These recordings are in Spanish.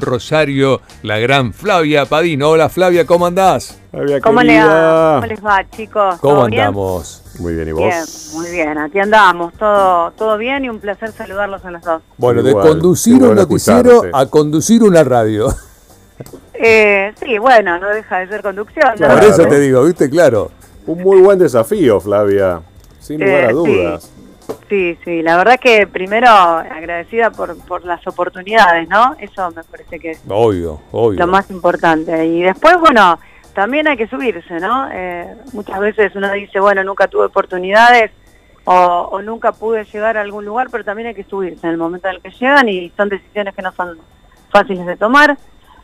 Rosario, la gran Flavia Padino. Hola Flavia, ¿cómo andás? Flavia, ¿Cómo, le va? ¿Cómo les va, chicos? ¿Cómo andamos? Muy bien, ¿y vos? Bien, muy bien, aquí andamos, todo, todo bien y un placer saludarlos a los dos. Bueno, de conducir un noticiero a conducir una radio. Eh, sí, bueno, no deja de ser conducción. Por eso te digo, ¿viste? Claro. Un muy buen desafío, Flavia, sin lugar a eh, dudas. Sí, sí, la verdad que primero agradecida por, por las oportunidades, ¿no? Eso me parece que es obvio, obvio. lo más importante. Y después, bueno, también hay que subirse, ¿no? Eh, muchas veces uno dice, bueno, nunca tuve oportunidades o, nunca pude llegar a algún lugar, pero también hay que subirse en el momento en el que llegan y son decisiones que no son fáciles de tomar.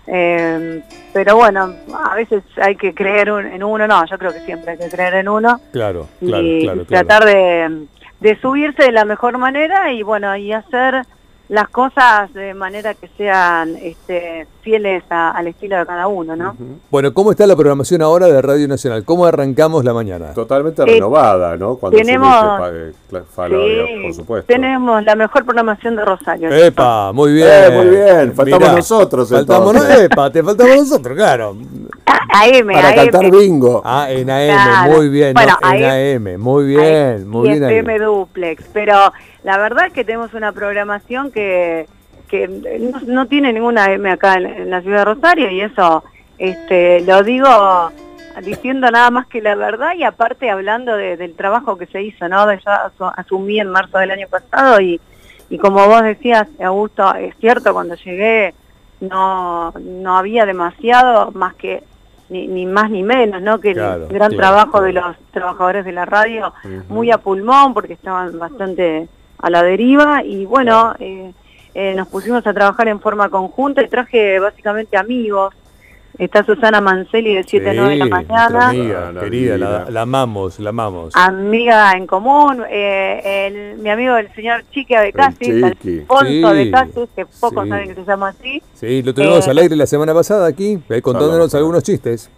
Eh, pero bueno, a veces hay que creer en uno, no, yo creo que siempre hay que creer en uno. Claro, claro, y tratar de de subirse de la mejor manera y bueno, y hacer las cosas de manera que sean este, fieles al estilo de cada uno, ¿no? Bueno, ¿cómo está la programación ahora de Radio Nacional? ¿Cómo arrancamos la mañana? Totalmente eh, renovada, ¿no? Cuando tenemos, por supuesto. Tenemos la mejor programación de Rosario. ¡Epa! Muy bien. Eh, muy bien, faltamos nosotros. Faltamos, epa, te faltamos nosotros, claro. AM, Para cantar bingo. Ah, en AM, muy bien. Bueno, en AM, muy bien, muy bien. FM Duplex, pero la verdad es que tenemos una programación que, que no, tiene ninguna AM acá en, la ciudad de Rosario y eso este, lo digo diciendo nada más que la verdad y aparte hablando del trabajo que se hizo, ¿no? De ya asumí en marzo del año pasado y, y como vos decías, Augusto, es cierto, cuando llegué no, no había demasiado más que ni, ni más ni menos, ¿no? Que el gran trabajo de los trabajadores de la radio, muy a pulmón, porque estaban bastante a la deriva, y bueno, eh, eh, nos pusimos a trabajar en forma conjunta y traje básicamente amigos, Está Susana Manceli de 7 a 9 de la mañana. Amiga, querida, la, amamos, la amamos. Amiga en común, eh, el, mi amigo el señor Chique Abecasi, Alfonso de Casis, que pocos saben que se llama así. Sí, lo tuvimos eh, al aire la semana pasada aquí, contándonos algunos chistes.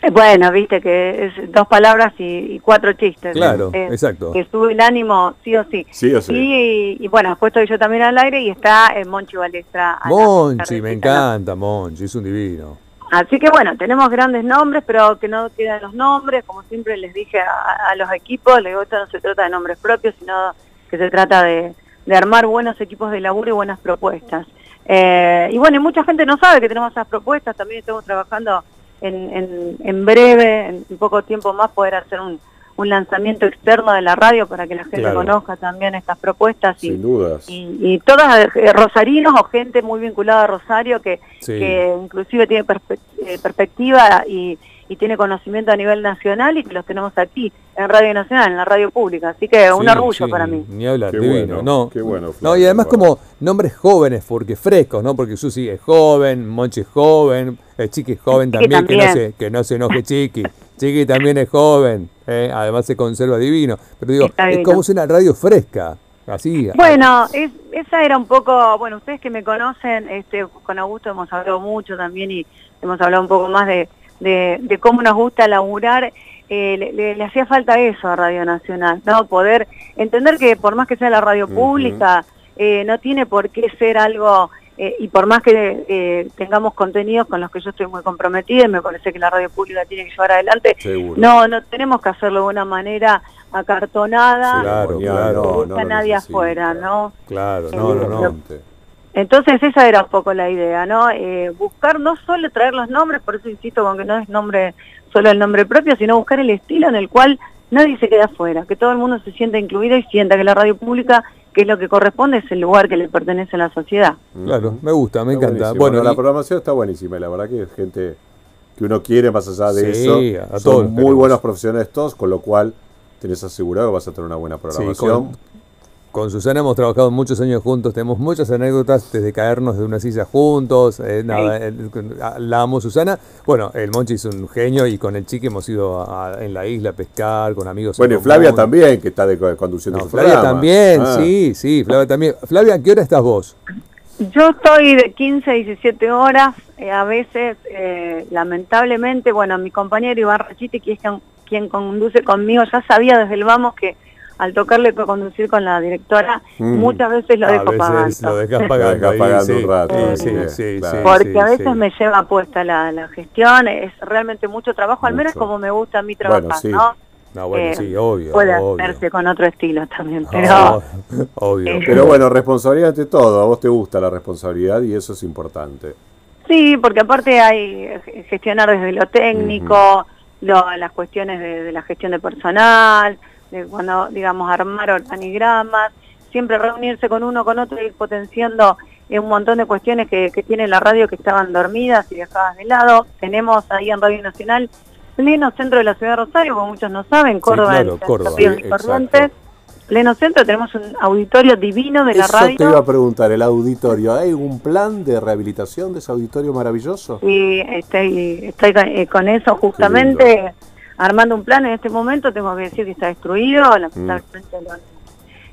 Eh, bueno, viste que es dos palabras y, cuatro chistes. Claro, exacto. Que sube el ánimo sí o sí. Sí o sí. Y, bueno, después estoy yo también al aire y está Monchi Balestra. Monchi, me encanta Monchi, es un divino. Así que bueno, tenemos grandes nombres, pero que no quedan los nombres, como siempre les dije a, los equipos, les digo, esto no se trata de nombres propios, sino que se trata de, armar buenos equipos de laburo y buenas propuestas. Eh, y bueno, y mucha gente no sabe que tenemos esas propuestas, también estamos trabajando en, en, en breve, en poco tiempo más, poder hacer un, un lanzamiento externo de la radio para que la gente conozca también estas propuestas y, y, todas eh, rosarinos o gente muy vinculada a Rosario que, que inclusive tiene eh, perspectiva y, y, tiene conocimiento a nivel nacional y que los tenemos aquí en Radio Nacional, en la radio pública, así que un orgullo para mí. Ni hablar, divino, no, no, y además como nombres jóvenes, porque frescos, ¿no? Porque Susi es joven, Monchi es joven, el Chiqui es joven también, Que, no se, que no se enoje Chiqui. Chiqui también es joven, ¿eh? además se conserva divino. Pero digo, es como es una radio fresca. Así. Bueno, esa era un poco, bueno, ustedes que me conocen, este, con Augusto hemos hablado mucho también y hemos hablado un poco más de, de, cómo nos gusta laburar. Eh, le, hacía falta eso a Radio Nacional, ¿no? Poder entender que por más que sea la radio pública, eh, no tiene por qué ser algo eh, y por más que eh, tengamos contenidos con los que yo estoy muy comprometida y me parece que la radio pública tiene que llevar adelante, no no tenemos que hacerlo de una manera acartonada, claro, claro, no, nadie afuera, ¿no? Claro, no, no, no. Entonces esa era un poco la idea, ¿no? Eh, buscar no solo traer los nombres, por eso insisto con que no es nombre solo el nombre propio, sino buscar el estilo en el cual nadie se queda afuera, que todo el mundo se sienta incluido y sienta que la radio pública que es lo que corresponde, es el lugar que le pertenece a la sociedad. Claro, me gusta, me encanta. Bueno, la programación está buenísima, la verdad que es gente que uno quiere más allá de eso. A Son muy buenos profesionales todos, con lo cual tenés asegurado que vas a tener una buena programación. Con Susana hemos trabajado muchos años juntos, tenemos muchas anécdotas desde caernos de una silla juntos, eh, nada, la amo Susana. Bueno, el Monchi es un genio y con el Chique hemos ido en la isla a pescar con amigos. Bueno, y Flavia también, que está de, conduciendo no, Flavia también, ah. sí, sí, Flavia también. Flavia, ¿a qué hora estás vos? Yo estoy de 15 a 17 horas, eh, a veces, eh, lamentablemente, bueno, mi compañero Iván Rachiti, que es quien, quien conduce conmigo, ya sabía desde el vamos que al tocarle conducir con la directora, mm. muchas veces lo dejo pagando. Lo dejas pagando, un rato. Porque a veces me lleva puesta la, la, gestión, es realmente mucho trabajo, al menos como me gusta a mí trabajar, ¿no? No, bueno, eh, sí, obvio. Puede hacerse con otro estilo también, pero... obvio. Eh, pero bueno, responsabilidad ante todo, a vos te gusta la responsabilidad y eso es importante. Sí, porque aparte hay gestionar desde lo técnico, las cuestiones de, la gestión de personal, de cuando, digamos, armar organigramas, siempre reunirse con uno, con otro y ir potenciando un montón de cuestiones que, tiene la radio que estaban dormidas y dejadas de lado. Tenemos ahí en Radio Nacional pleno centro de la ciudad de Rosario, como muchos no saben, Córdoba, sí, Córdoba pleno centro, tenemos un auditorio divino de la radio. Te iba a preguntar, el auditorio, ¿hay un plan de rehabilitación de ese auditorio maravilloso? Sí, estoy, estoy eh, con eso justamente, armando un plan en este momento, tengo que decir que está destruido, lamentablemente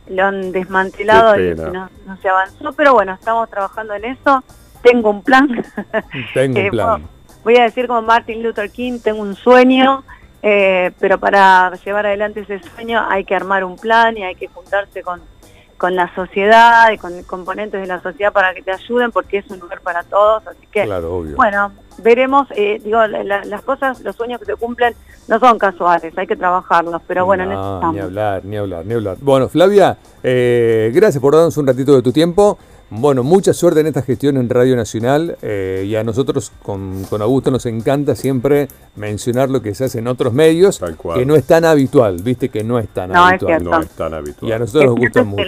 lo, han, desmantelado y no, se avanzó, pero bueno, estamos trabajando en eso, tengo un plan. Tengo un eh, plan. voy a decir como Martin Luther King, tengo un sueño eh, pero para llevar adelante ese sueño hay que armar un plan y hay que juntarse con, con la sociedad y con componentes de la sociedad para que te ayuden porque es un lugar para todos. Así que, bueno, veremos, eh, digo, las cosas, los sueños que se cumplen no son casuales, hay que trabajarlos, pero bueno, Ni hablar, ni hablar, ni hablar. Bueno, Flavia, eh, gracias por darnos un ratito de tu tiempo. Bueno, mucha suerte en esta gestión en Radio Nacional eh, y a nosotros con, Augusto nos encanta siempre mencionar lo que se hace en otros medios, que no es tan habitual, viste que no es tan habitual. no es tan habitual. Y a nosotros nos gusta mucho.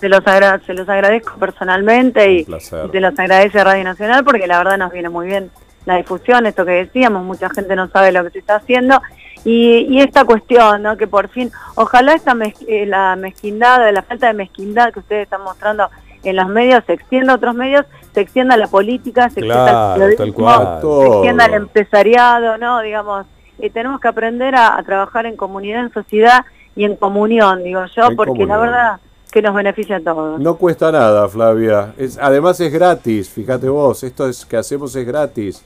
Se los, se los agradezco personalmente y, se los agradece Radio Nacional porque la verdad nos viene muy bien la difusión, esto que decíamos, mucha gente no sabe lo que se está haciendo y, esta cuestión, ¿no? que por fin, ojalá esta eh, la mezquindad, la falta de mezquindad que ustedes están mostrando en los medios se extienda a otros medios, se extienda a la política, se extienda al se extienda al empresariado, ¿no? Digamos, y tenemos que aprender a, trabajar en comunidad, en sociedad y en comunión, digo yo, porque la verdad que nos beneficia a todos. No cuesta nada, Flavia. Es, además es gratis, fíjate vos, esto es que hacemos es gratis.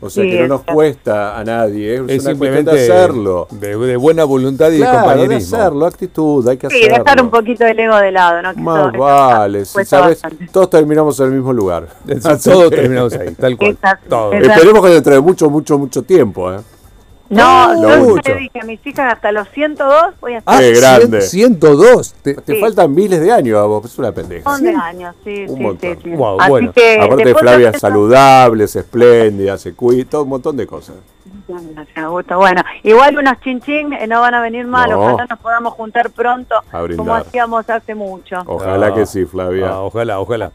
O sea que no nos cuesta a nadie, es, simplemente hacerlo. De, buena voluntad y de compañerismo. de hacerlo, actitud, hay que hacerlo. Sí, dejar un poquito del ego de lado, ¿no? Más vale, ¿sabes? Todos terminamos en el mismo lugar. todos terminamos ahí, tal cual. Esperemos que dentro de mucho, mucho, mucho tiempo, ¿eh? No, yo le dije a mis hijas hasta los 102 voy a estar. Ah, Qué grande. 102. Te, faltan miles de años a vos, es una pendeja. Un de años, sí, un sí, montón. sí, Wow, bueno. Que, Aparte Flavia es saludable, es espléndida, se cuida, todo un montón de cosas. Gracias, Augusto. Bueno, igual unos chinchín eh, no van a venir mal, no. ojalá nos podamos juntar pronto como hacíamos hace mucho. Ojalá ah, que sí, Flavia. Ah, ojalá, ojalá.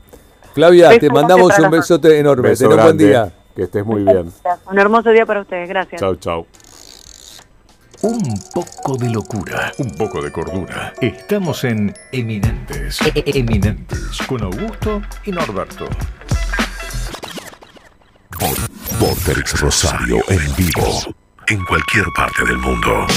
Flavia, te mandamos un besote enorme. Ten un buen día. Que estés muy bien. Un hermoso día para ustedes. Gracias. Chau, chau. Un poco de locura, un poco de cordura. Estamos en Eminentes. E-, e-, Eminentes con Augusto y Norberto. Vortex Rosario en vivo. En cualquier parte del mundo.